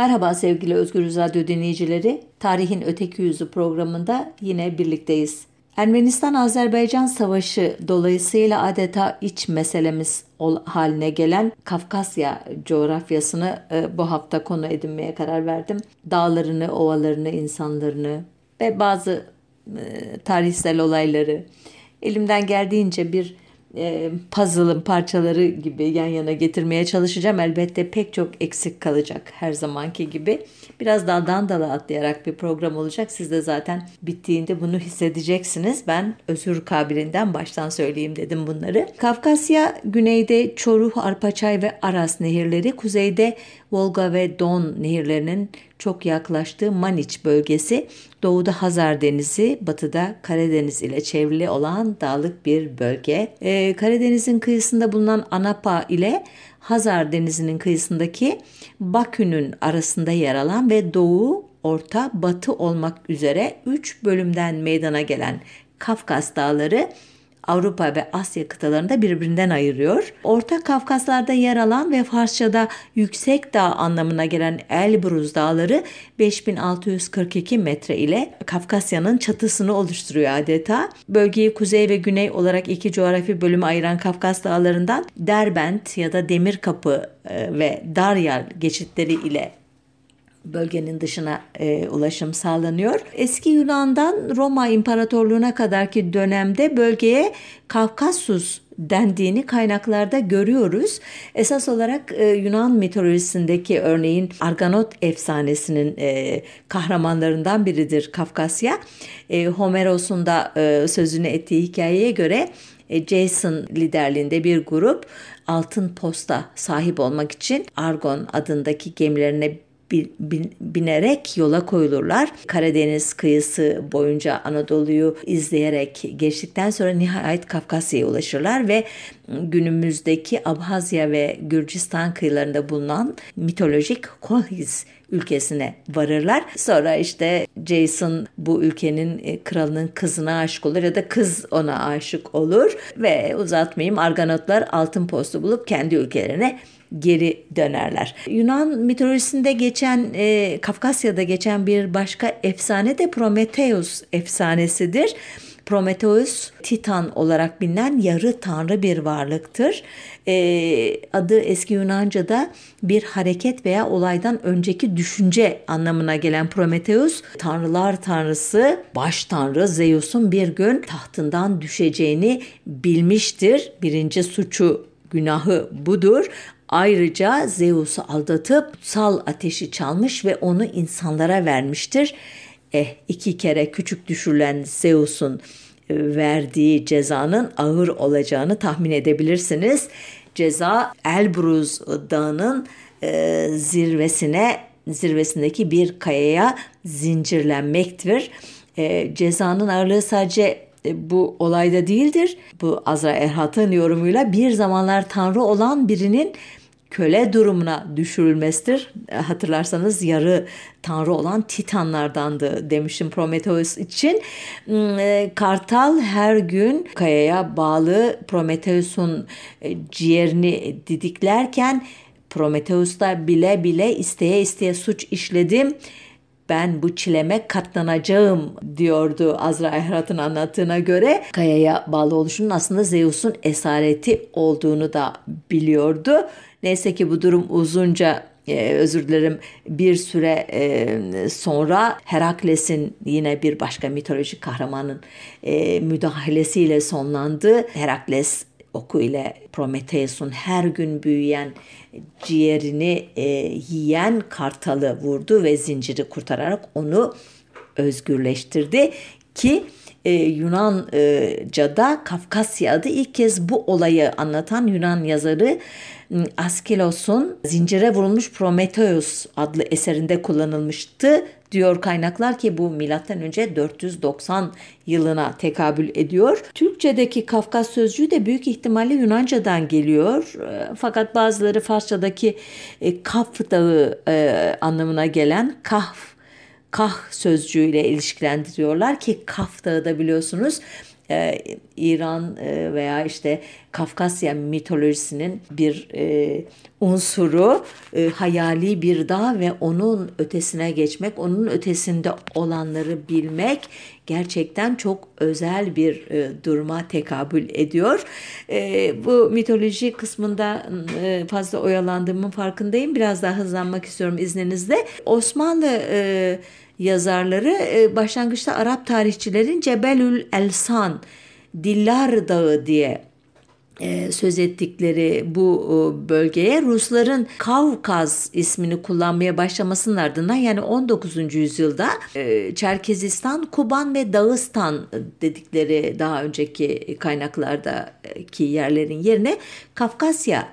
Merhaba sevgili Özgür Radyo dinleyicileri. Tarihin Öteki Yüzü programında yine birlikteyiz. Ermenistan-Azerbaycan Savaşı dolayısıyla adeta iç meselemiz haline gelen Kafkasya coğrafyasını e, bu hafta konu edinmeye karar verdim. Dağlarını, ovalarını, insanlarını ve bazı e, tarihsel olayları elimden geldiğince bir e, puzzle'ın parçaları gibi yan yana getirmeye çalışacağım. Elbette pek çok eksik kalacak her zamanki gibi. Biraz daldan dala atlayarak bir program olacak. Siz de zaten bittiğinde bunu hissedeceksiniz. Ben özür kabilinden baştan söyleyeyim dedim bunları. Kafkasya güneyde Çoruh, Arpaçay ve Aras nehirleri, kuzeyde Volga ve Don nehirlerinin çok yaklaştığı Maniç bölgesi, doğuda Hazar Denizi, batıda Karadeniz ile çevrili olan dağlık bir bölge. Ee, Karadeniz'in kıyısında bulunan Anapa ile Hazar Denizi'nin kıyısındaki Bakü'nün arasında yer alan ve doğu, orta, batı olmak üzere 3 bölümden meydana gelen Kafkas Dağları Avrupa ve Asya kıtalarında birbirinden ayırıyor. Orta Kafkaslar'da yer alan ve Farsça'da yüksek dağ anlamına gelen Elbruz dağları 5642 metre ile Kafkasya'nın çatısını oluşturuyor adeta. Bölgeyi kuzey ve güney olarak iki coğrafi bölüme ayıran Kafkas dağlarından Derbent ya da Demirkapı e, ve Daryal geçitleri ile bölgenin dışına e, ulaşım sağlanıyor. Eski Yunan'dan Roma İmparatorluğu'na kadarki dönemde bölgeye Kafkasus dendiğini kaynaklarda görüyoruz. Esas olarak e, Yunan mitolojisindeki örneğin Arganot efsanesinin e, kahramanlarından biridir Kafkasya. E, Homeros'un da e, sözünü ettiği hikayeye göre e, Jason liderliğinde bir grup altın posta sahip olmak için Argon adındaki gemilerine binerek yola koyulurlar. Karadeniz kıyısı boyunca Anadolu'yu izleyerek geçtikten sonra nihayet Kafkasya'ya ulaşırlar ve günümüzdeki Abhazya ve Gürcistan kıyılarında bulunan mitolojik Kohiz ülkesine varırlar. Sonra işte Jason bu ülkenin e, kralının kızına aşık olur ya da kız ona aşık olur ve uzatmayayım Arganotlar altın postu bulup kendi ülkelerine geri dönerler. Yunan mitolojisinde geçen, e, Kafkasya'da geçen bir başka efsane de Prometheus efsanesidir. Prometheus Titan olarak bilinen yarı tanrı bir varlıktır. Ee, adı eski Yunanca'da bir hareket veya olaydan önceki düşünce anlamına gelen Prometheus, tanrılar tanrısı, baş tanrı Zeus'un bir gün tahtından düşeceğini bilmiştir. Birinci suçu günahı budur. Ayrıca Zeus'u aldatıp kutsal ateşi çalmış ve onu insanlara vermiştir. Eh iki kere küçük düşürülen Zeus'un e, verdiği cezanın ağır olacağını tahmin edebilirsiniz. Ceza Elbruz Dağı'nın e, zirvesine zirvesindeki bir kayaya zincirlenmektir. E, cezanın ağırlığı sadece e, bu olayda değildir. Bu Azra Erhat'ın yorumuyla bir zamanlar tanrı olan birinin köle durumuna düşürülmesidir. Hatırlarsanız yarı tanrı olan Titanlardandı demişim Prometheus için. Hmm, e, Kartal her gün kayaya bağlı Prometheus'un e, ciğerini didiklerken Prometheus da bile bile isteye isteye suç işledim ben bu çileme katlanacağım diyordu Azra Ehrat'ın anlattığına göre. Kayaya bağlı oluşunun aslında Zeus'un esareti olduğunu da biliyordu. Neyse ki bu durum uzunca ee, özür dilerim bir süre e, sonra Herakles'in yine bir başka mitolojik kahramanın e, müdahalesiyle sonlandı. Herakles oku ile Prometheus'un her gün büyüyen ciğerini e, yiyen kartalı vurdu ve zinciri kurtararak onu özgürleştirdi ki e, Yunanca'da Kafkasya adı ilk kez bu olayı anlatan Yunan yazarı Askilos'un Zincire Vurulmuş Prometheus adlı eserinde kullanılmıştı diyor kaynaklar ki bu milattan önce 490 yılına tekabül ediyor. Türkçedeki Kafkas sözcüğü de büyük ihtimalle Yunanca'dan geliyor. Ee, fakat bazıları Farsçadaki e, Kaf dağı e, anlamına gelen Kahf Kah sözcüğüyle ilişkilendiriyorlar ki Kaf dağı da biliyorsunuz e, İran veya işte Kafkasya mitolojisinin bir e, unsuru e, hayali bir dağ ve onun ötesine geçmek, onun ötesinde olanları bilmek gerçekten çok özel bir e, duruma tekabül ediyor. E, bu mitoloji kısmında e, fazla oyalandığımın farkındayım. Biraz daha hızlanmak istiyorum izninizle. Osmanlı e, yazarları e, başlangıçta Arap tarihçilerin Cebelül Elsan, Dillar Dağı diye e, söz ettikleri bu e, bölgeye Rusların Kavkaz ismini kullanmaya başlamasının ardından yani 19. yüzyılda e, Çerkezistan, Kuban ve Dağıstan dedikleri daha önceki kaynaklardaki yerlerin yerine Kafkasya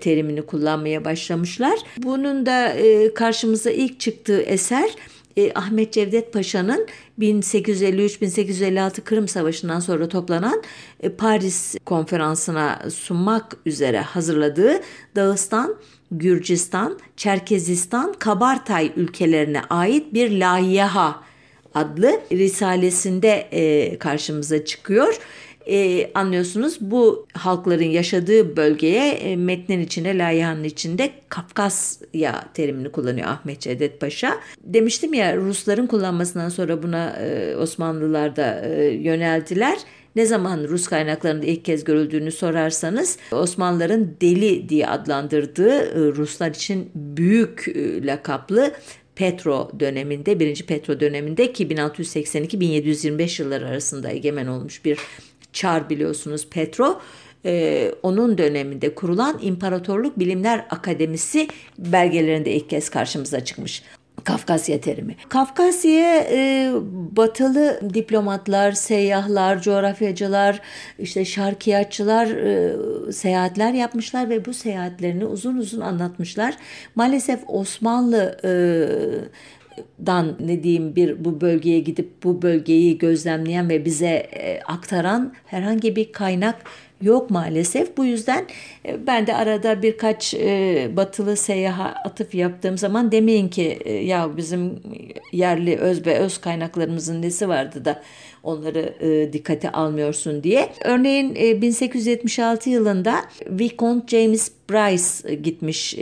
terimini kullanmaya başlamışlar. Bunun da karşımıza ilk çıktığı eser e, Ahmet Cevdet Paşa'nın 1853-1856 Kırım Savaşı'ndan sonra toplanan e, Paris konferansına sunmak üzere hazırladığı Dağıstan, Gürcistan, Çerkezistan, Kabartay ülkelerine ait bir layiha adlı risalesinde e, karşımıza çıkıyor e, anlıyorsunuz bu halkların yaşadığı bölgeye e, metnin içinde, layihanın içinde Kafkasya terimini kullanıyor Ahmet Cevdet Paşa. Demiştim ya Rusların kullanmasından sonra buna e, Osmanlılar da e, yöneldiler. Ne zaman Rus kaynaklarında ilk kez görüldüğünü sorarsanız Osmanlıların deli diye adlandırdığı e, Ruslar için büyük e, lakaplı Petro döneminde, 1. Petro döneminde ki 1682-1725 yılları arasında egemen olmuş bir Çar biliyorsunuz Petro e, onun döneminde kurulan İmparatorluk Bilimler Akademisi belgelerinde ilk kez karşımıza çıkmış. Kafkasya terimi. Kafkasya'ya e, batılı diplomatlar, seyyahlar, coğrafyacılar, işte şarkiyatçılar e, seyahatler yapmışlar ve bu seyahatlerini uzun uzun anlatmışlar. Maalesef Osmanlı e, dan ne diyeyim bir bu bölgeye gidip bu bölgeyi gözlemleyen ve bize e, aktaran herhangi bir kaynak yok maalesef. Bu yüzden e, ben de arada birkaç e, batılı seyaha atıf yaptığım zaman demeyin ki e, ya bizim yerli öz ve öz kaynaklarımızın nesi vardı da onları dikkate almıyorsun diye. Örneğin e, 1876 yılında Vicomte James Bryce gitmiş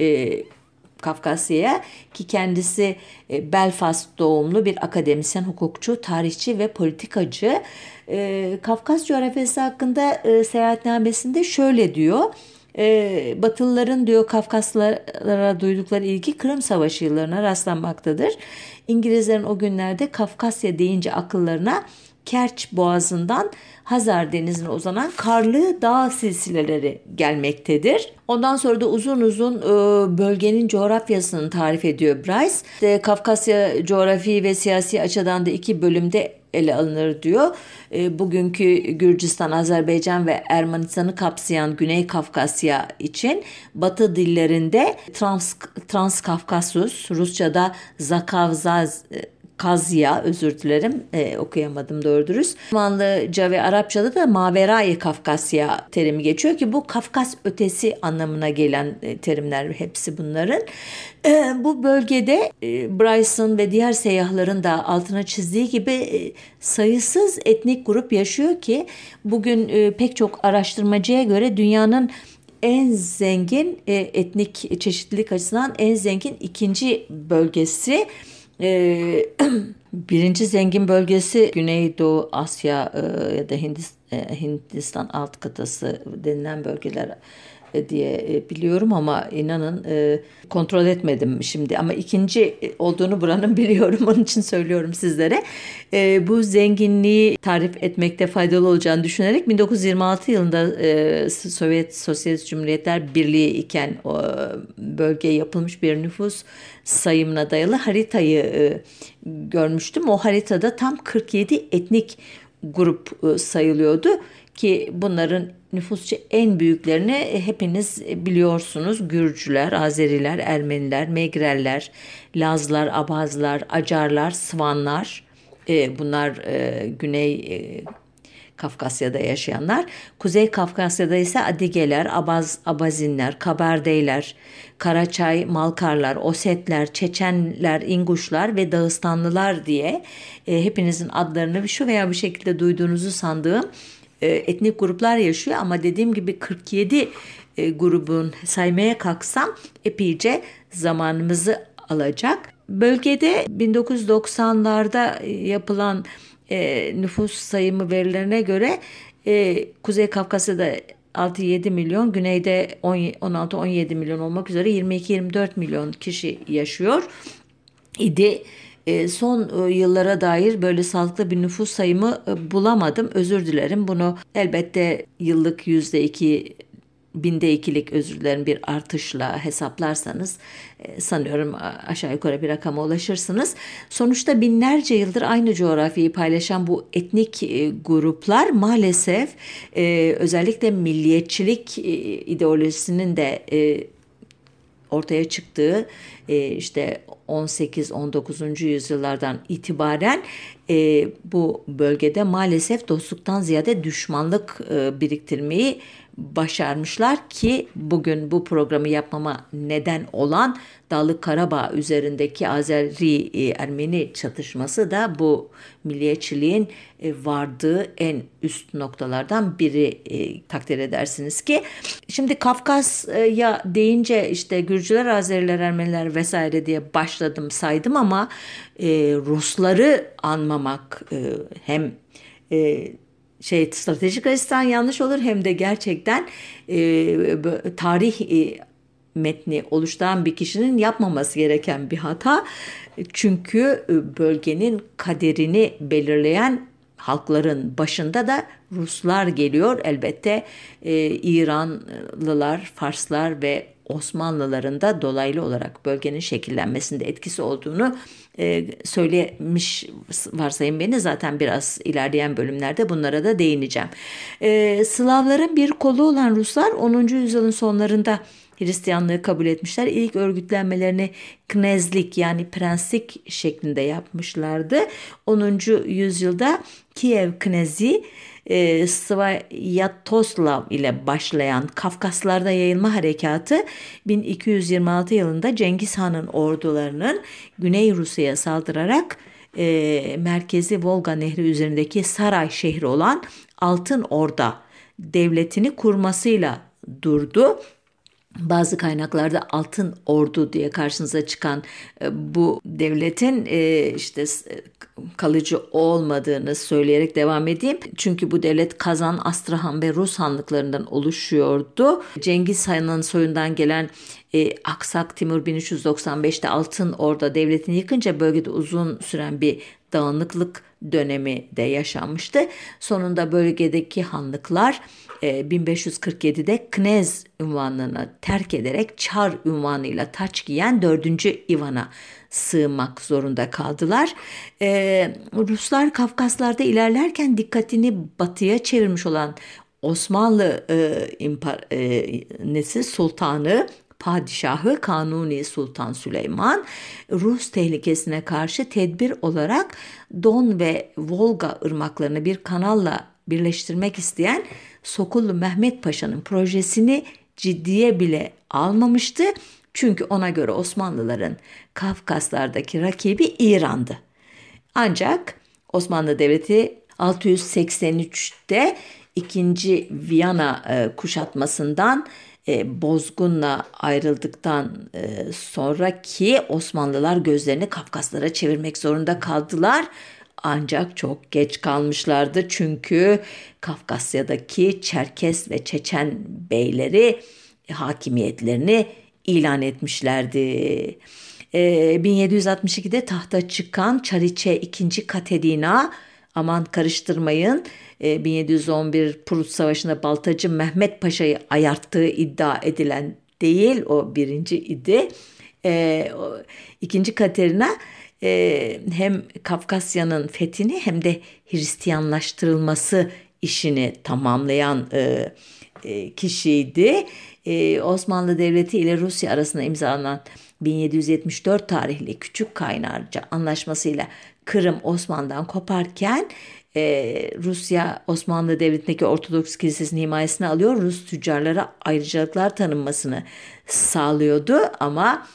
Kafkasya'ya ki kendisi e, Belfast doğumlu bir akademisyen, hukukçu, tarihçi ve politikacı. E, Kafkas coğrafyası hakkında e, seyahatnamesinde şöyle diyor. Batılıların diyor Kafkaslara duydukları ilgi Kırım Savaşı yıllarına rastlanmaktadır. İngilizlerin o günlerde Kafkasya deyince akıllarına Kerç Boğazı'ndan Hazar Denizi'ne uzanan karlı dağ silsileleri gelmektedir. Ondan sonra da uzun uzun e, bölgenin coğrafyasını tarif ediyor Bryce. Kafkasya coğrafi ve siyasi açıdan da iki bölümde ele alınır diyor. E, bugünkü Gürcistan, Azerbaycan ve Ermenistan'ı kapsayan Güney Kafkasya için Batı dillerinde Trans, Transkafkasus, Rusça'da Zakavzaz e, Kazya özür dilerim e, okuyamadım doğru dürüst. Osmanlıca ve Arapçada da Maverayı Kafkasya terimi geçiyor ki bu Kafkas ötesi anlamına gelen e, terimler hepsi bunların. E, bu bölgede e, Bryson ve diğer seyyahların da altına çizdiği gibi e, sayısız etnik grup yaşıyor ki bugün e, pek çok araştırmacıya göre dünyanın en zengin e, etnik çeşitlilik açısından en zengin ikinci bölgesi. Ee, birinci zengin bölgesi Güneydoğu Asya e, ya da Hindistan, e, Hindistan alt kıtası denilen bölgeler diye e, biliyorum ama inanın e, kontrol etmedim şimdi ama ikinci olduğunu buranın biliyorum onun için söylüyorum sizlere. Bu zenginliği tarif etmekte faydalı olacağını düşünerek 1926 yılında Sovyet Sosyalist Cumhuriyetler Birliği iken bölgeye yapılmış bir nüfus sayımına dayalı haritayı görmüştüm. O haritada tam 47 etnik grup sayılıyordu ki bunların nüfusça en büyüklerini e, hepiniz biliyorsunuz. Gürcüler, Azeriler, Ermeniler, Megreller, Lazlar, Abazlar, Acarlar, Svanlar. E, bunlar e, Güney Kafkasya'da yaşayanlar. Kuzey Kafkasya'da ise Adigeler, Abaz, Abazinler, Kabardeyler, Karaçay, Malkarlar, Osetler, Çeçenler, İnguşlar ve Dağıstanlılar diye hepinizin adlarını şu veya bir şekilde duyduğunuzu sandığım e, etnik gruplar yaşıyor ama dediğim gibi 47 e, grubun saymaya kalksam epeyce zamanımızı alacak. Bölgede 1990'larda yapılan e, nüfus sayımı verilerine göre e, Kuzey Kafkasya'da 6-7 milyon, güneyde 16-17 milyon olmak üzere 22-24 milyon kişi yaşıyor idi. E, son e, yıllara dair böyle sağlıklı bir nüfus sayımı e, bulamadım. Özür dilerim. Bunu elbette yıllık %2 binde ikilik özür dilerim bir artışla hesaplarsanız e, sanıyorum aşağı yukarı bir rakama ulaşırsınız. Sonuçta binlerce yıldır aynı coğrafyayı paylaşan bu etnik gruplar maalesef özellikle milliyetçilik ideolojisinin de ortaya çıktığı işte 18-19. yüzyıllardan itibaren bu bölgede maalesef dostluktan ziyade düşmanlık biriktirmeyi başarmışlar ki bugün bu programı yapmama neden olan Dağlık Karabağ üzerindeki Azeri-Ermeni e, çatışması da bu milliyetçiliğin e, vardığı en üst noktalardan biri e, takdir edersiniz ki. Şimdi Kafkasya deyince işte Gürcüler, Azeriler, Ermeniler vesaire diye başladım saydım ama Rusları anmamak hem şey stratejik açıdan yanlış olur hem de gerçekten e, tarih e, metni oluşturan bir kişinin yapmaması gereken bir hata. Çünkü e, bölgenin kaderini belirleyen halkların başında da Ruslar geliyor. Elbette e, İranlılar, Farslar ve Osmanlıların da dolaylı olarak bölgenin şekillenmesinde etkisi olduğunu e, söylemiş varsayın beni zaten biraz ilerleyen bölümlerde bunlara da değineceğim. E, Slavların bir kolu olan Ruslar 10. yüzyılın sonlarında Hristiyanlığı kabul etmişler. İlk örgütlenmelerini knezlik yani prenslik şeklinde yapmışlardı. 10. yüzyılda Kiev knezi e, Svyatoslav ile başlayan Kafkaslarda yayılma harekatı 1226 yılında Cengiz Han'ın ordularının Güney Rusya'ya saldırarak e, merkezi Volga Nehri üzerindeki Saray şehri olan Altın Orda devletini kurmasıyla durdu bazı kaynaklarda altın ordu diye karşınıza çıkan e, bu devletin e, işte kalıcı olmadığını söyleyerek devam edeyim. Çünkü bu devlet Kazan, Astrahan ve Rus hanlıklarından oluşuyordu. Cengiz Han'ın soyundan gelen e, Aksak Timur 1395'te Altın Orda devletini yıkınca bölgede uzun süren bir dağınıklık dönemi de yaşanmıştı. Sonunda bölgedeki hanlıklar 1547'de e, Knez ünvanını terk ederek Çar ünvanıyla taç giyen 4. Ivan'a sığmak zorunda kaldılar. Ee, Ruslar Kafkaslarda ilerlerken dikkatini batıya çevirmiş olan Osmanlı e, e, nesi sultanı padişahı Kanuni Sultan Süleyman Rus tehlikesine karşı tedbir olarak Don ve Volga ırmaklarını bir kanalla birleştirmek isteyen Sokullu Mehmet Paşa'nın projesini ciddiye bile almamıştı. Çünkü ona göre Osmanlıların Kafkaslardaki rakibi İran'dı. Ancak Osmanlı Devleti 683'te 2. Viyana e, kuşatmasından e, bozgunla ayrıldıktan e, sonra ki Osmanlılar gözlerini Kafkaslara çevirmek zorunda kaldılar. Ancak çok geç kalmışlardı çünkü Kafkasya'daki Çerkes ve Çeçen beyleri hakimiyetlerini ilan etmişlerdi. E, 1762'de tahta çıkan Çariçe II. Katedina aman karıştırmayın 1711 e, Prut Savaşı'nda Baltacı Mehmet Paşa'yı ayarttığı iddia edilen değil o birinci idi. E, o, ikinci Katerina e, hem Kafkasya'nın fethini hem de Hristiyanlaştırılması işini tamamlayan e, e, kişiydi. E, Osmanlı Devleti ile Rusya arasında imzalanan 1774 tarihli Küçük Kaynarca Anlaşması'yla Kırım Osman'dan koparken e, Rusya Osmanlı Devleti'ndeki Ortodoks Kilisesi'nin himayesine alıyor. Rus tüccarlara ayrıcalıklar tanınmasını sağlıyordu ama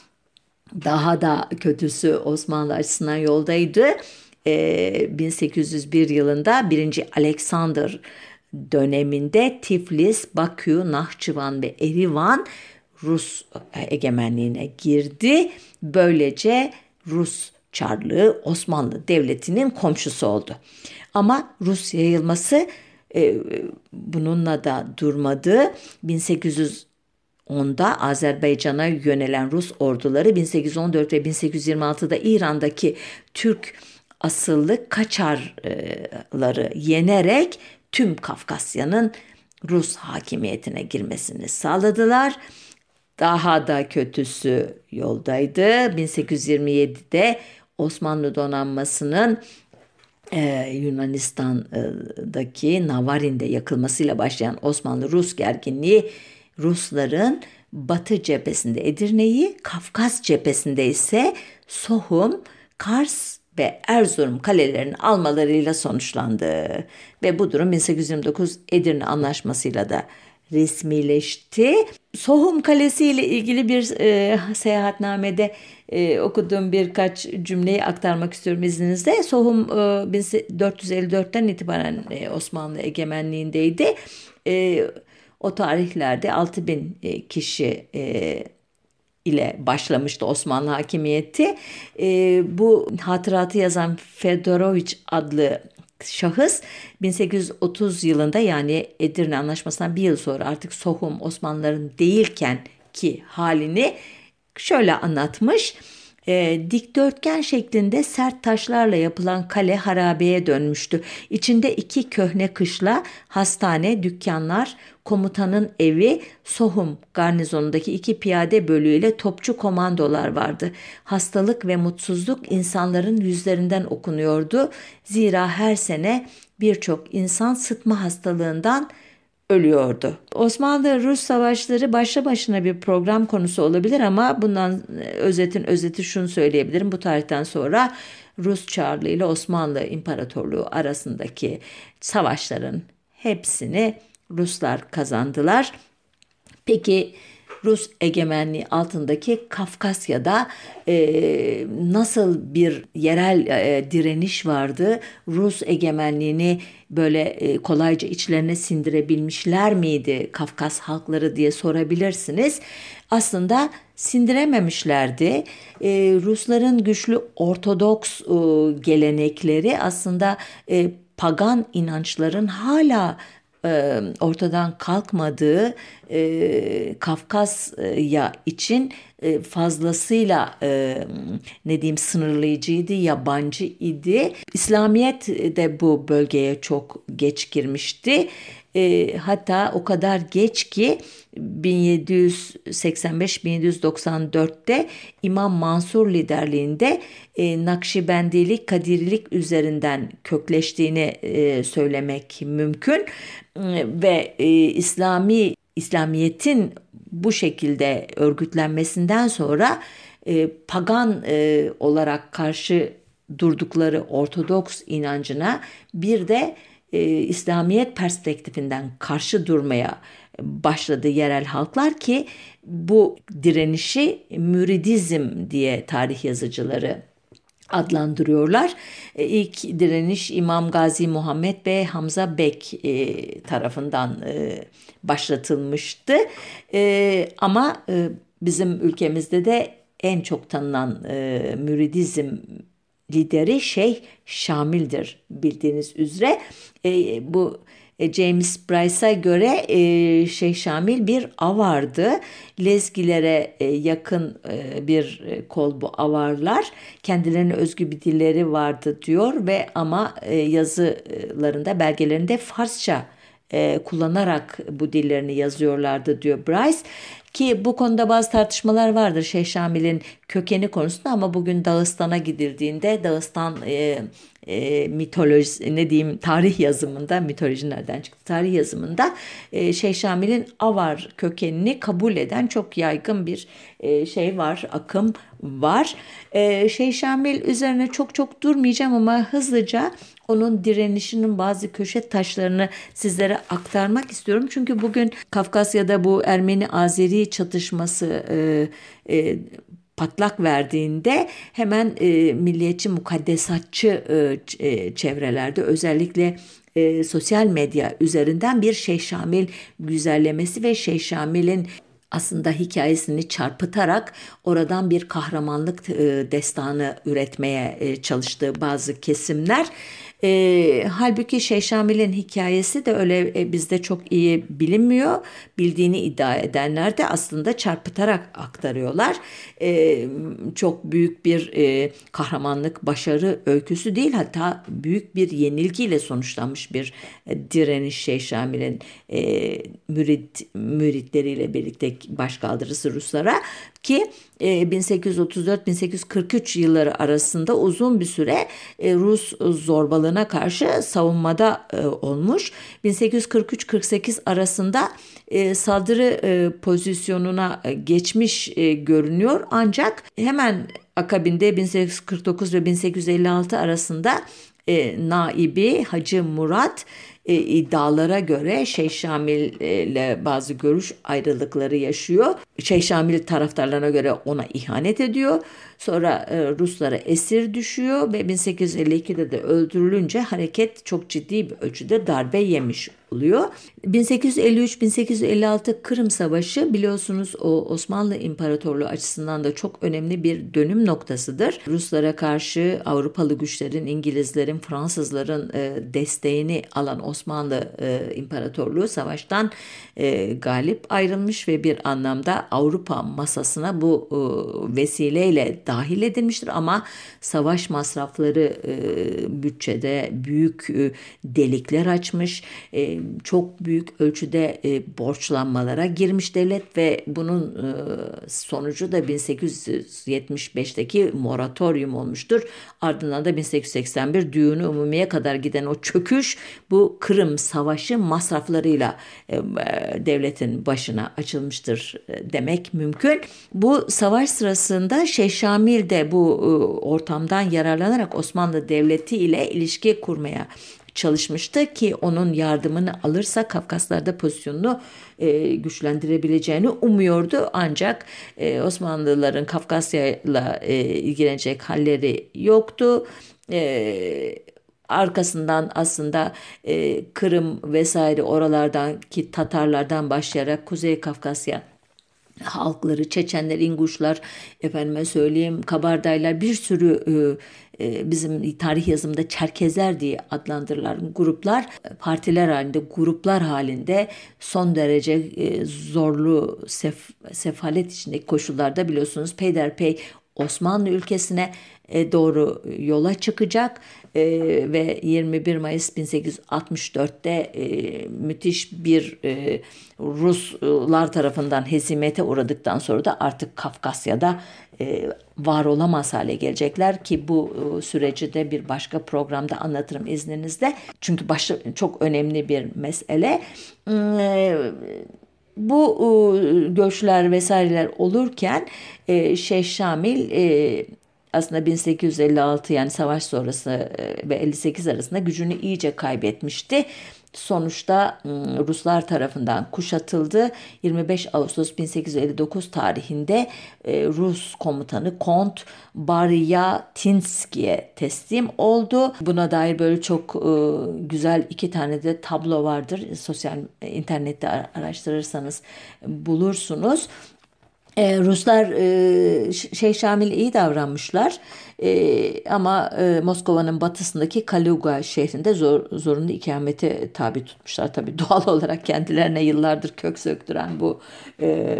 daha da kötüsü Osmanlı açısından yoldaydı. E, 1801 yılında 1. Alexander döneminde Tiflis, Bakü, Nahçıvan ve Erivan Rus egemenliğine girdi. Böylece Rus Çarlığı Osmanlı Devleti'nin komşusu oldu. Ama Rus yayılması e, bununla da durmadı. 1810'da Azerbaycan'a yönelen Rus orduları 1814 ve 1826'da İran'daki Türk asıllı Kaçarları yenerek tüm Kafkasya'nın Rus hakimiyetine girmesini sağladılar. Daha da kötüsü yoldaydı. 1827'de Osmanlı donanmasının e, Yunanistan'daki Navarin'de yakılmasıyla başlayan Osmanlı-Rus gerginliği Rusların Batı cephesinde Edirne'yi, Kafkas cephesinde ise Sohum, Kars ve Erzurum kalelerini almalarıyla sonuçlandı. Ve bu durum 1829 Edirne Anlaşması'yla da resmileşti. Sohum Kalesi ile ilgili bir e, seyahatnamede e, okuduğum birkaç cümleyi aktarmak istiyorum izninizle. Sohum e, 1454'ten itibaren e, Osmanlı egemenliğindeydi. E, o tarihlerde 6000 e, kişi e, ile başlamıştı Osmanlı hakimiyeti. E, bu hatıratı yazan Fedoroviç adlı şahıs 1830 yılında yani Edirne Anlaşması'ndan bir yıl sonra artık Sohum Osmanlıların değilken ki halini şöyle anlatmış. E, dikdörtgen şeklinde sert taşlarla yapılan kale harabeye dönmüştü. İçinde iki köhne kışla, hastane, dükkanlar, komutanın evi, Sohum garnizonundaki iki piyade bölüğüyle topçu komandolar vardı. Hastalık ve mutsuzluk insanların yüzlerinden okunuyordu. Zira her sene birçok insan sıtma hastalığından ölüyordu. Osmanlı-Rus savaşları başlı başına bir program konusu olabilir ama bundan özetin özeti şunu söyleyebilirim. Bu tarihten sonra Rus Çarlığı ile Osmanlı İmparatorluğu arasındaki savaşların hepsini Ruslar kazandılar. Peki Rus egemenliği altındaki Kafkasya'da e, nasıl bir yerel e, direniş vardı? Rus egemenliğini böyle e, kolayca içlerine sindirebilmişler miydi Kafkas halkları diye sorabilirsiniz. Aslında sindirememişlerdi. E, Rusların güçlü Ortodoks e, gelenekleri aslında e, pagan inançların hala ortadan kalkmadığı Kafkasya için fazlasıyla ne diyeyim sınırlayıcıydı, yabancı idi. İslamiyet de bu bölgeye çok geç girmişti. Hatta o kadar geç ki 1785-1794'te İmam Mansur liderliğinde e, Nakşibendilik, Kadirilik üzerinden kökleştiğini e, söylemek mümkün. Ve e, İslami İslamiyetin bu şekilde örgütlenmesinden sonra e, pagan e, olarak karşı durdukları Ortodoks inancına bir de e, İslamiyet perspektifinden karşı durmaya başladı yerel halklar ki bu direnişi müridizm diye tarih yazıcıları adlandırıyorlar. E, ilk direniş İmam Gazi Muhammed ve Hamza Bek e, tarafından e, başlatılmıştı. Ama bizim ülkemizde de en çok tanınan müridizm lideri Şeyh Şamil'dir bildiğiniz üzere. Bu James Bryce'a göre e, Şeyh Şamil bir avardı. Lezgilere e, yakın e, bir e, kol bu avarlar. Kendilerine özgü bir dilleri vardı diyor ve ama e, yazılarında belgelerinde Farsça e, kullanarak bu dillerini yazıyorlardı diyor Bryce. Ki bu konuda bazı tartışmalar vardır Şeyh Şamil'in kökeni konusunda ama bugün Dağıstan'a gidildiğinde Dağıstan e, e, mitoloji ne diyeyim tarih yazımında mitoloji nereden çıktı tarih yazımında e, Şeyh Şamil'in Avar kökenini kabul eden çok yaygın bir e, şey var akım var. E, Şeyh Şamil üzerine çok çok durmayacağım ama hızlıca onun direnişinin bazı köşe taşlarını sizlere aktarmak istiyorum. Çünkü bugün Kafkasya'da bu Ermeni-Azeri çatışması e, e, patlak verdiğinde hemen e, milliyetçi mukaddesatçı e, e, çevrelerde özellikle e, sosyal medya üzerinden bir Şeyh Şamil güzellemesi ve Şeyh Şamil'in aslında hikayesini çarpıtarak oradan bir kahramanlık e, destanı üretmeye e, çalıştığı bazı kesimler e, halbuki Şeyh Şamil'in hikayesi de öyle e, bizde çok iyi bilinmiyor. Bildiğini iddia edenler de aslında çarpıtarak aktarıyorlar. E, çok büyük bir e, kahramanlık, başarı öyküsü değil hatta büyük bir yenilgiyle sonuçlanmış bir e, direniş Şeyh Şamil'in e, mürit, müritleriyle birlikte başkaldırısı Ruslara ki 1834-1843 e, yılları arasında uzun bir süre e, Rus zorbalığına karşı savunmada e, olmuş. 1843-48 arasında saldırı pozisyonuna geçmiş görünüyor ancak hemen akabinde 1849 ve 1856 arasında naibi Hacı Murat e, iddialara göre Şeyh Şamil ile bazı görüş ayrılıkları yaşıyor. Şeyh Şamil taraftarlarına göre ona ihanet ediyor. Sonra e, Ruslara esir düşüyor ve 1852'de de öldürülünce hareket çok ciddi bir ölçüde darbe yemiş oluyor. 1853-1856 Kırım Savaşı biliyorsunuz o Osmanlı İmparatorluğu açısından da çok önemli bir dönüm noktasıdır. Ruslara karşı Avrupalı güçlerin, İngilizlerin, Fransızların e, desteğini alan Osmanlı e, İmparatorluğu savaştan e, galip ayrılmış ve bir anlamda Avrupa masasına bu e, vesileyle dahil edilmiştir ama savaş masrafları e, bütçede büyük e, delikler açmış. E, çok büyük ölçüde borçlanmalara girmiş devlet ve bunun sonucu da 1875'teki moratorium olmuştur. Ardından da 1881 düğünü umumiye kadar giden o çöküş bu Kırım Savaşı masraflarıyla devletin başına açılmıştır demek mümkün. Bu savaş sırasında Şeyh Şamil de bu e, ortamdan yararlanarak Osmanlı Devleti ile ilişki kurmaya çalışmıştı ki onun yardımını alırsa Kafkaslar'da pozisyonunu e, güçlendirebileceğini umuyordu. Ancak e, Osmanlıların Kafkasya'yla e, ilgilenecek halleri yoktu. E, arkasından aslında e, Kırım vesaire oralardan ki Tatarlardan başlayarak Kuzey Kafkasya halkları, Çeçenler, İnguşlar, efendime söyleyeyim Kabardaylar bir sürü e, e, bizim tarih yazımında Çerkezler diye adlandırılan gruplar partiler halinde, gruplar halinde son derece e, zorlu sef, sefalet içindeki koşullarda biliyorsunuz peyderpey Osmanlı ülkesine e, doğru yola çıkacak e, ve 21 Mayıs 1864'te e, müthiş bir Ruslar tarafından hezimete uğradıktan sonra da artık Kafkasya'da var olamaz hale gelecekler ki bu süreci de bir başka programda anlatırım izninizle. Çünkü başka, çok önemli bir mesele. Bu göçler vesaireler olurken Şeyh Şamil aslında 1856 yani savaş sonrası e, ve 58 arasında gücünü iyice kaybetmişti. Sonuçta Ruslar tarafından kuşatıldı. 25 Ağustos 1859 tarihinde e, Rus komutanı Kont Baryatinski'ye teslim oldu. Buna dair böyle çok e, güzel iki tane de tablo vardır. Sosyal internette araştırırsanız bulursunuz. E, Ruslar e, şey Şamil iyi davranmışlar. E, ama e, Moskova'nın batısındaki Kaluga şehrinde zor, zorunlu ikamete tabi tutmuşlar. Tabi doğal olarak kendilerine yıllardır kök söktüren bu e,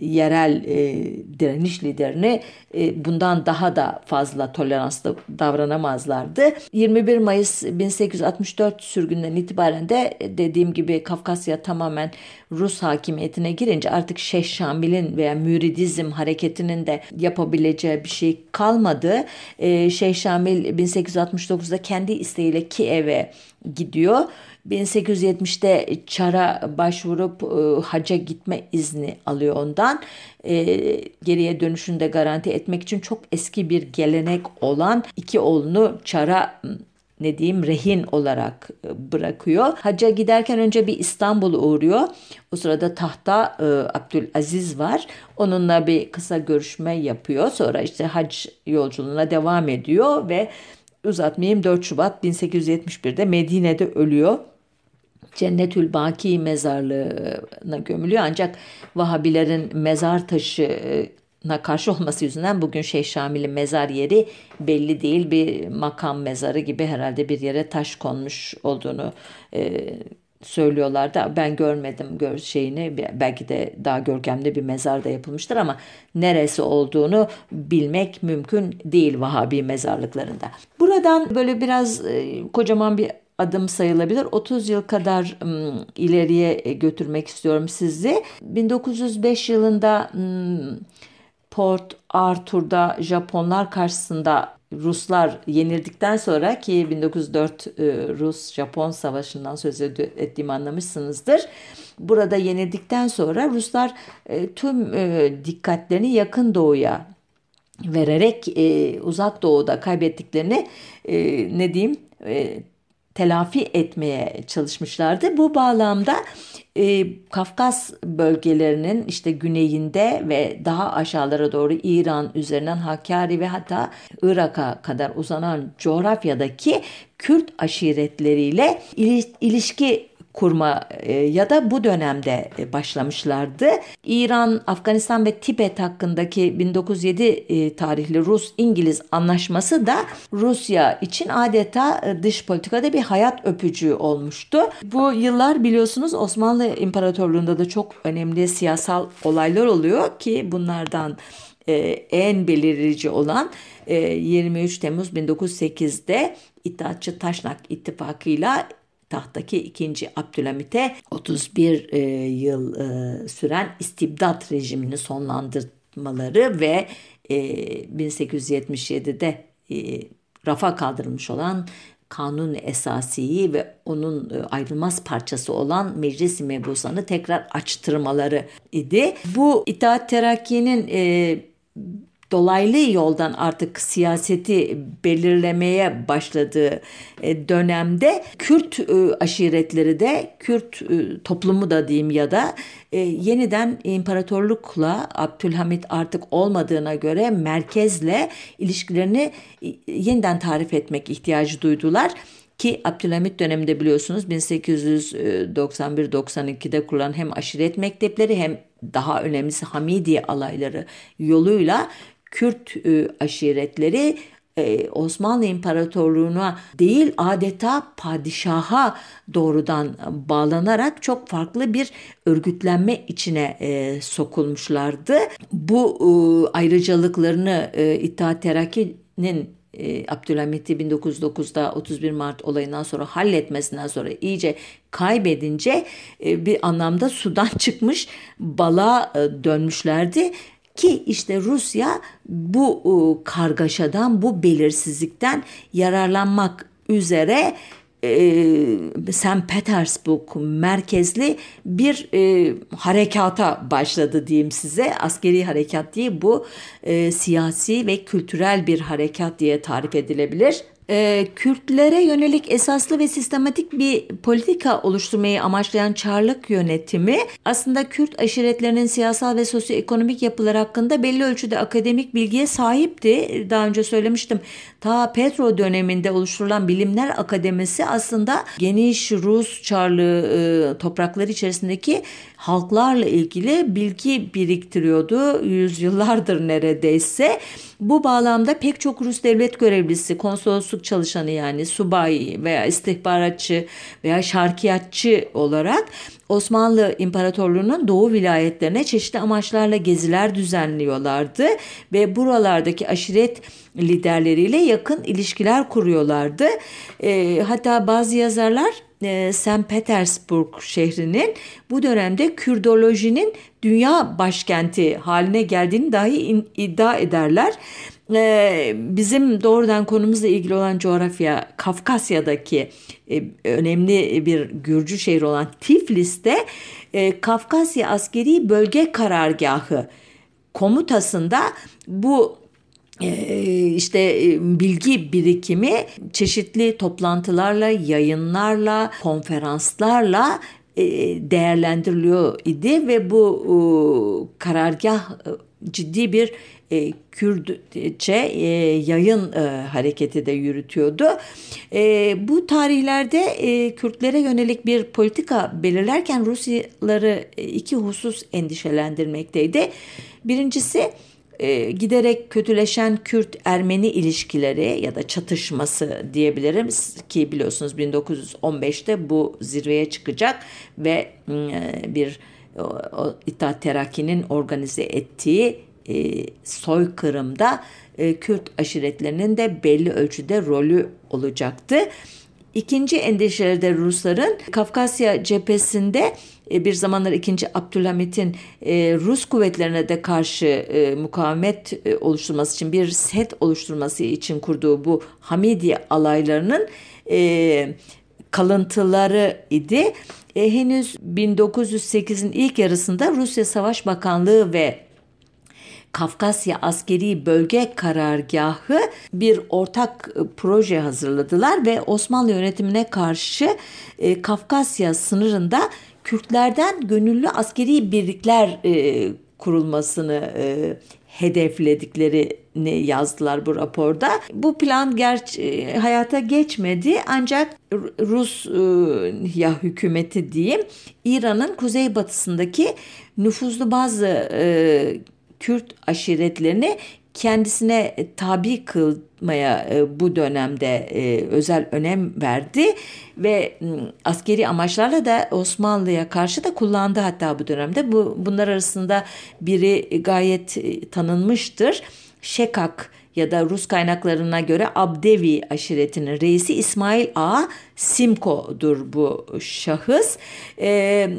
yerel e, direniş liderini e, bundan daha da fazla toleranslı davranamazlardı. 21 Mayıs 1864 sürgünden itibaren de dediğim gibi Kafkasya tamamen Rus hakimiyetine girince artık Şeyh Şamil'in veya Müridizm hareketinin de yapabileceği bir şey kalmadı. Ee, Şeyh Şamil 1869'da kendi isteğiyle Kiev'e gidiyor. 1870'te Çar'a başvurup e, haca gitme izni alıyor ondan. E, geriye dönüşünü de garanti etmek için çok eski bir gelenek olan iki oğlunu Çar'a ne diyeyim rehin olarak e, bırakıyor. Hacca giderken önce bir İstanbul'a uğruyor. O sırada tahta e, Abdülaziz var. Onunla bir kısa görüşme yapıyor. Sonra işte hac yolculuğuna devam ediyor ve uzatmayayım 4 Şubat 1871'de Medine'de ölüyor. Cennetül Baki mezarlığına gömülüyor ancak Vahabilerin mezar taşına karşı olması yüzünden bugün Şeyh Şamil'in mezar yeri belli değil. Bir makam mezarı gibi herhalde bir yere taş konmuş olduğunu e, söylüyorlardı. Ben görmedim gör şeyini. Belki de daha görkemli bir mezar da yapılmıştır ama neresi olduğunu bilmek mümkün değil Vahabi mezarlıklarında. Buradan böyle biraz e, kocaman bir adım sayılabilir. 30 yıl kadar ım, ileriye götürmek istiyorum sizi. 1905 yılında ım, Port Arthur'da Japonlar karşısında Ruslar yenildikten sonra ki 1904 e, Rus-Japon savaşından söz ettiğimi anlamışsınızdır. Burada yenildikten sonra Ruslar e, tüm e, dikkatlerini yakın doğuya vererek uzak doğuda kaybettiklerini ne diyeyim telafi etmeye çalışmışlardı. Bu bağlamda e, Kafkas bölgelerinin işte güneyinde ve daha aşağılara doğru İran üzerinden Hakkari ve hatta Irak'a kadar uzanan coğrafyadaki Kürt aşiretleriyle ilişki kurma e, ya da bu dönemde e, başlamışlardı. İran, Afganistan ve Tibet hakkındaki 1907 e, tarihli Rus-İngiliz anlaşması da Rusya için adeta dış politikada bir hayat öpücüğü olmuştu. Bu yıllar biliyorsunuz Osmanlı İmparatorluğu'nda da çok önemli siyasal olaylar oluyor ki bunlardan en belirici olan 23 Temmuz 1908'de İttihatçı Taşnak İttifakı'yla tahttaki ikinci Abdülhamit'e 31 e, yıl e, süren istibdat rejimini sonlandırmaları ve e, 1877'de e, rafa kaldırılmış olan kanun esasiyi ve onun e, ayrılmaz parçası olan meclis mebusanı tekrar açtırmaları idi. Bu İttihat Terakki'nin e, dolaylı yoldan artık siyaseti belirlemeye başladığı e, dönemde Kürt e, aşiretleri de Kürt e, toplumu da diyeyim ya da yeniden imparatorlukla Abdülhamit artık olmadığına göre merkezle ilişkilerini yeniden tarif etmek ihtiyacı duydular. Ki Abdülhamit döneminde biliyorsunuz 1891-92'de kurulan hem aşiret mektepleri hem daha önemlisi Hamidiye alayları yoluyla Kürt e, aşiretleri e, Osmanlı İmparatorluğu'na değil adeta padişaha doğrudan bağlanarak çok farklı bir örgütlenme içine e, sokulmuşlardı. Bu e, ayrıcalıklarını e, İttihat Terakki'nin e, Abdülhamit'i 1909'da 31 Mart olayından sonra halletmesinden sonra iyice kaybedince e, bir anlamda sudan çıkmış bala e, dönmüşlerdi ki işte Rusya bu e, kargaşadan, bu belirsizlikten yararlanmak üzere e, St. Petersburg merkezli bir e, harekata başladı diyeyim size. Askeri harekat değil bu e, siyasi ve kültürel bir harekat diye tarif edilebilir e, Kürtlere yönelik esaslı ve sistematik bir politika oluşturmayı amaçlayan Çarlık yönetimi aslında Kürt aşiretlerinin siyasal ve sosyoekonomik yapıları hakkında belli ölçüde akademik bilgiye sahipti. Daha önce söylemiştim. Ta Petro döneminde oluşturulan Bilimler Akademisi aslında geniş Rus Çarlığı e, toprakları içerisindeki halklarla ilgili bilgi biriktiriyordu yüzyıllardır neredeyse. Bu bağlamda pek çok Rus devlet görevlisi, konsolosluk çalışanı yani subay veya istihbaratçı veya şarkiyatçı olarak Osmanlı İmparatorluğu'nun doğu vilayetlerine çeşitli amaçlarla geziler düzenliyorlardı ve buralardaki aşiret liderleriyle yakın ilişkiler kuruyorlardı. E, hatta bazı yazarlar e, St. Petersburg şehrinin bu dönemde Kürdolojinin dünya başkenti haline geldiğini dahi iddia ederler. Ee, bizim doğrudan konumuzla ilgili olan coğrafya Kafkasya'daki e, önemli bir Gürcü şehri olan Tiflis'te e, Kafkasya Askeri Bölge Karargahı komutasında bu e, işte e, bilgi birikimi çeşitli toplantılarla, yayınlarla, konferanslarla e, değerlendiriliyor idi ve bu karargah ciddi bir e, Kürtçe e, yayın e, hareketi de yürütüyordu. E, bu tarihlerde e, Kürtlere yönelik bir politika belirlerken Rusyalıları e, iki husus endişelendirmekteydi. Birincisi e, giderek kötüleşen Kürt-Ermeni ilişkileri ya da çatışması diyebilirim ki biliyorsunuz 1915'te bu zirveye çıkacak ve e, bir o, o İttihat Terakki'nin organize ettiği e, soykırımda e, Kürt aşiretlerinin de belli ölçüde rolü olacaktı. İkinci endişeleri de Rusların Kafkasya cephesinde bir zamanlar 2. Abdülhamit'in e, Rus kuvvetlerine de karşı e, mukavemet oluşturması için bir set oluşturması için kurduğu bu Hamidiye alaylarının kalıntıları idi. henüz 1908'in ilk yarısında Rusya Savaş Bakanlığı ve Kafkasya Askeri Bölge Karargahı bir ortak proje hazırladılar ve Osmanlı yönetimine karşı Kafkasya sınırında Kürtlerden gönüllü askeri birlikler e, kurulmasını e, hedeflediklerini yazdılar bu raporda. Bu plan gerçi e, hayata geçmedi ancak Rus e, ya hükümeti diyeyim İran'ın kuzeybatısındaki nüfuzlu bazı e, Kürt aşiretlerini kendisine tabi kılmaya e, bu dönemde e, özel önem verdi ve askeri amaçlarla da Osmanlı'ya karşı da kullandı hatta bu dönemde. Bu bunlar arasında biri gayet e, tanınmıştır. Şekak ya da Rus kaynaklarına göre Abdevi aşiretinin reisi İsmail A. Simko'dur bu şahıs. Ee,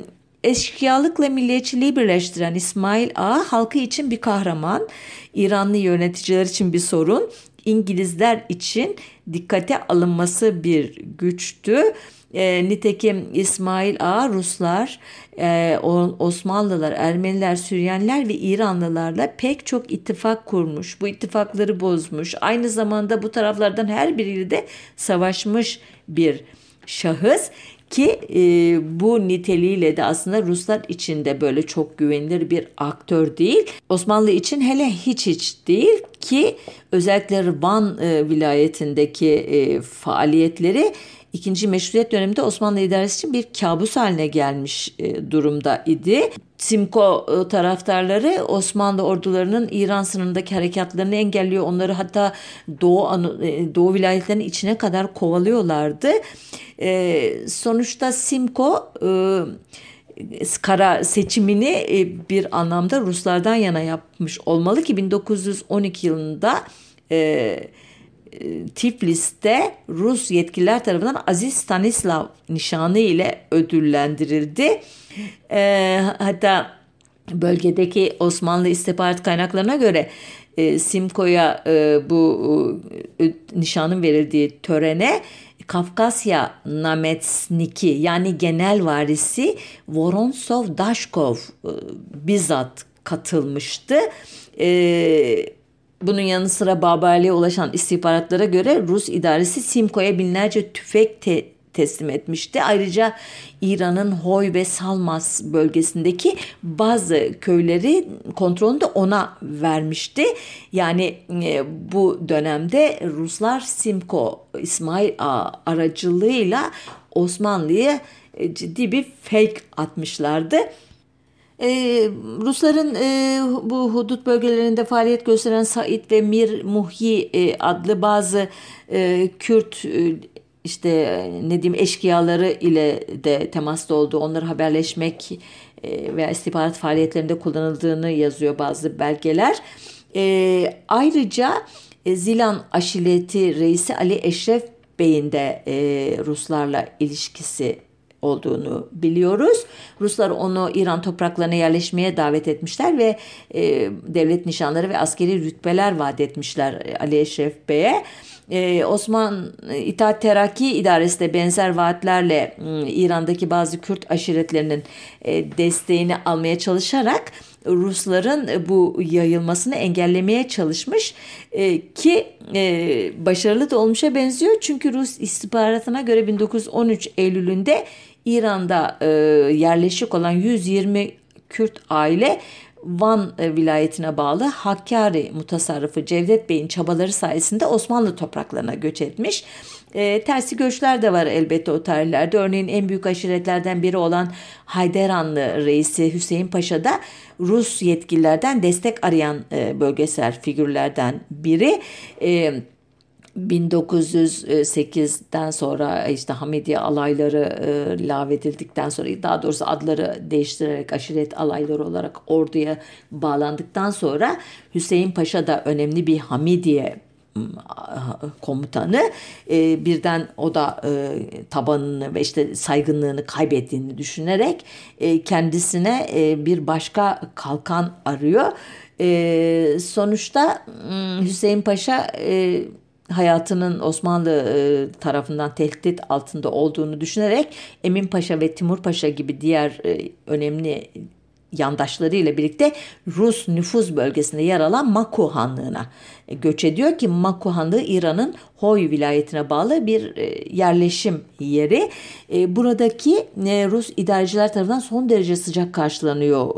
eşkıyalıkla milliyetçiliği birleştiren İsmail A halkı için bir kahraman, İranlı yöneticiler için bir sorun, İngilizler için dikkate alınması bir güçtü. E, nitekim İsmail A Ruslar, e, Osmanlılar, Ermeniler, Süryaniler ve İranlılarla pek çok ittifak kurmuş. Bu ittifakları bozmuş. Aynı zamanda bu taraflardan her biriyle de savaşmış bir şahıs ki e, bu niteliğiyle de aslında Ruslar için de böyle çok güvenilir bir aktör değil. Osmanlı için hele hiç hiç değil ki özellikle Van e, vilayetindeki e, faaliyetleri ikinci meşruiyet döneminde Osmanlı idaresi için bir kabus haline gelmiş e, durumda idi. Simko e, taraftarları Osmanlı ordularının İran sınırındaki harekatlarını engelliyor. Onları hatta Doğu e, Doğu vilayetlerinin içine kadar kovalıyorlardı. E, sonuçta Simko e, kara seçimini bir anlamda Ruslardan yana yapmış olmalı ki 1912 yılında Tiflis'te Rus yetkililer tarafından Aziz Stanislav nişanı ile ödüllendirildi. E, hatta bölgedeki Osmanlı istihbarat kaynaklarına göre e, Simko'ya e, bu e, nişanın verildiği törene Kafkasya Nametsniki yani genel varisi Voronsov Dashkov e, bizzat katılmıştı. E, bunun yanı sıra Babali'ye ulaşan istihbaratlara göre Rus idaresi Simko'ya binlerce tüfek te teslim etmişti. Ayrıca İran'ın Hoy ve Salmas bölgesindeki bazı köyleri kontrolünü de ona vermişti. Yani e, bu dönemde Ruslar Simko İsmail A aracılığıyla Osmanlı'ya e, ciddi bir fake atmışlardı. Ee, Rusların e, bu hudut bölgelerinde faaliyet gösteren Said ve Mir Muhyi e, adlı bazı e, Kürt e, işte ne diyeyim eşkıyaları ile de temasta olduğu, onları haberleşmek e, veya istihbarat faaliyetlerinde kullanıldığını yazıyor bazı belgeler. E, ayrıca e, Zilan aşileti reisi Ali Eşref Bey'in de e, Ruslarla ilişkisi olduğunu biliyoruz. Ruslar onu İran topraklarına yerleşmeye davet etmişler ve e, devlet nişanları ve askeri rütbeler vaat etmişler Ali Eşref Bey'e. Ee, Osman e, İttihat Terakki İdaresi de benzer vaatlerle ıı, İran'daki bazı Kürt aşiretlerinin e, desteğini almaya çalışarak Rusların e, bu yayılmasını engellemeye çalışmış ki başarılı da olmuşa benziyor. Çünkü Rus istihbaratına göre 1913 Eylül'ünde İran'da yerleşik olan 120 Kürt aile Van e, vilayetine bağlı Hakkari mutasarrıfı Cevdet Bey'in çabaları sayesinde Osmanlı topraklarına göç etmiş. E, tersi göçler de var elbette o tarihlerde. Örneğin en büyük aşiretlerden biri olan Hayderanlı reisi Hüseyin Paşa da Rus yetkililerden destek arayan e, bölgesel figürlerden biri. E, 1908'den sonra işte Hamidiye alayları e, lağvedildikten sonra daha doğrusu adları değiştirerek aşiret alayları olarak orduya bağlandıktan sonra Hüseyin Paşa da önemli bir Hamidiye komutanı e, birden o da e, tabanını ve işte saygınlığını kaybettiğini düşünerek e, kendisine bir başka kalkan arıyor. Sonuçta Hüseyin Paşa hayatının Osmanlı e, tarafından tehdit altında olduğunu düşünerek Emin Paşa ve Timur Paşa gibi diğer e, önemli yandaşları ile birlikte Rus nüfuz bölgesinde yer alan Maku Hanlığı'na e, göç ediyor ki Maku Hanlığı İran'ın Hoy vilayetine bağlı bir yerleşim yeri. Buradaki Rus idareciler tarafından son derece sıcak karşılanıyor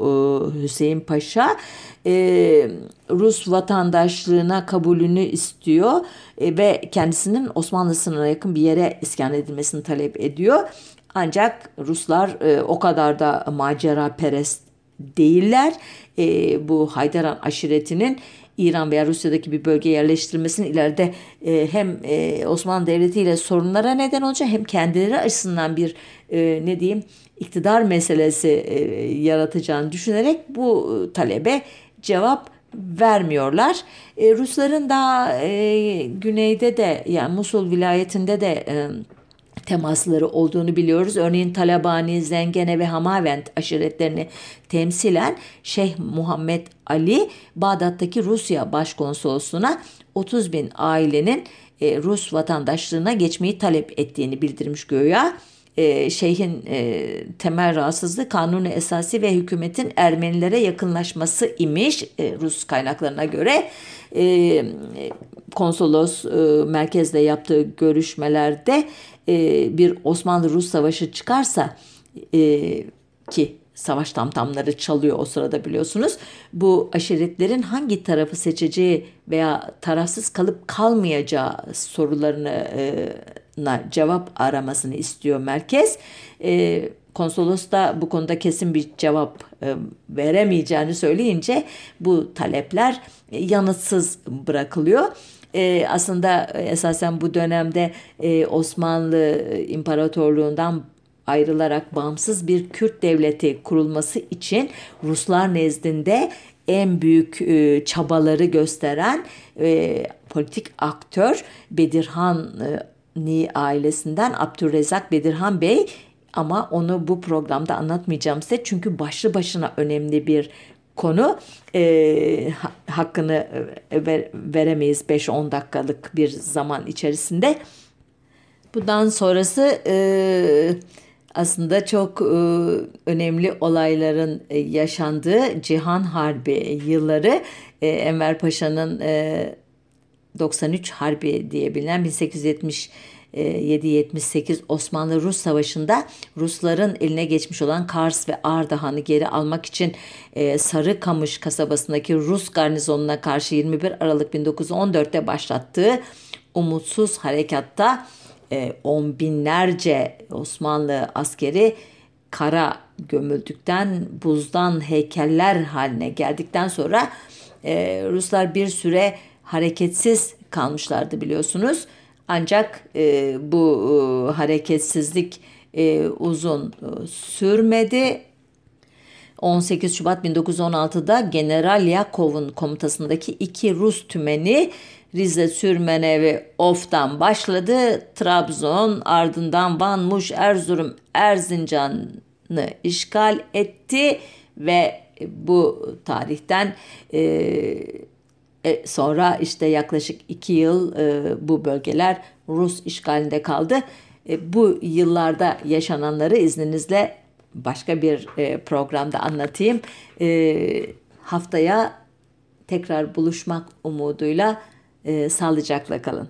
Hüseyin Paşa e, Rus vatandaşlığına kabulünü istiyor e, ve kendisinin Osmanlı sınırına yakın bir yere iskan edilmesini talep ediyor. Ancak Ruslar e, o kadar da macera perest değiller. E, bu Haydaran aşiretinin İran veya Rusya'daki bir bölge yerleştirilmesinin ileride e, hem e, Osmanlı Devleti ile sorunlara neden olacak hem kendileri açısından bir e, ne diyeyim iktidar meselesi e, yaratacağını düşünerek bu talebe cevap vermiyorlar. E, Rusların da e, güneyde de yani Musul vilayetinde de e, temasları olduğunu biliyoruz. Örneğin Talabani, Zengene ve Hamavent aşiretlerini temsilen Şeyh Muhammed Ali Bağdat'taki Rusya Başkonsolosluğuna 30 bin ailenin e, Rus vatandaşlığına geçmeyi talep ettiğini bildirmiş göya e, şeyhin e, temel rahatsızlığı kanunu esası ve hükümetin Ermenilere yakınlaşması imiş e, Rus kaynaklarına göre. E, konsolos e, merkezle yaptığı görüşmelerde e, bir Osmanlı-Rus savaşı çıkarsa e, ki savaş tamtamları çalıyor o sırada biliyorsunuz. Bu aşiretlerin hangi tarafı seçeceği veya tarafsız kalıp kalmayacağı sorularını e, cevap aramasını istiyor merkez. E, konsolos da bu konuda kesin bir cevap e, veremeyeceğini söyleyince bu talepler yanıtsız bırakılıyor. E, aslında esasen bu dönemde e, Osmanlı İmparatorluğundan ayrılarak bağımsız bir Kürt devleti kurulması için Ruslar nezdinde en büyük e, çabaları gösteren e, politik aktör Bedirhan e, Ni ailesinden Abdurrezzak Bedirhan Bey ama onu bu programda anlatmayacağım size çünkü başlı başına önemli bir konu e, hakkını e, ver, veremeyiz 5-10 dakikalık bir zaman içerisinde. Bundan sonrası e, aslında çok e, önemli olayların e, yaşandığı Cihan Harbi yılları e, Enver Paşa'nın e, 93 Harbi diye bilinen 1870 7-78 Osmanlı-Rus Savaşı'nda Rusların eline geçmiş olan Kars ve Ardahan'ı geri almak için e, Sarıkamış kasabasındaki Rus garnizonuna karşı 21 Aralık 1914'te başlattığı umutsuz harekatta e, on binlerce Osmanlı askeri kara gömüldükten buzdan heykeller haline geldikten sonra e, Ruslar bir süre hareketsiz kalmışlardı biliyorsunuz. Ancak e, bu e, hareketsizlik e, uzun e, sürmedi. 18 Şubat 1916'da General Yakov'un komutasındaki iki Rus tümeni Rize, Sürmene ve Of'tan başladı. Trabzon, ardından Van, Muş, Erzurum, Erzincan'ı işgal etti ve bu tarihten e, e, sonra işte yaklaşık iki yıl e, bu bölgeler Rus işgalinde kaldı. E, bu yıllarda yaşananları izninizle başka bir e, programda anlatayım. E, haftaya tekrar buluşmak umuduyla e, sağlıcakla kalın.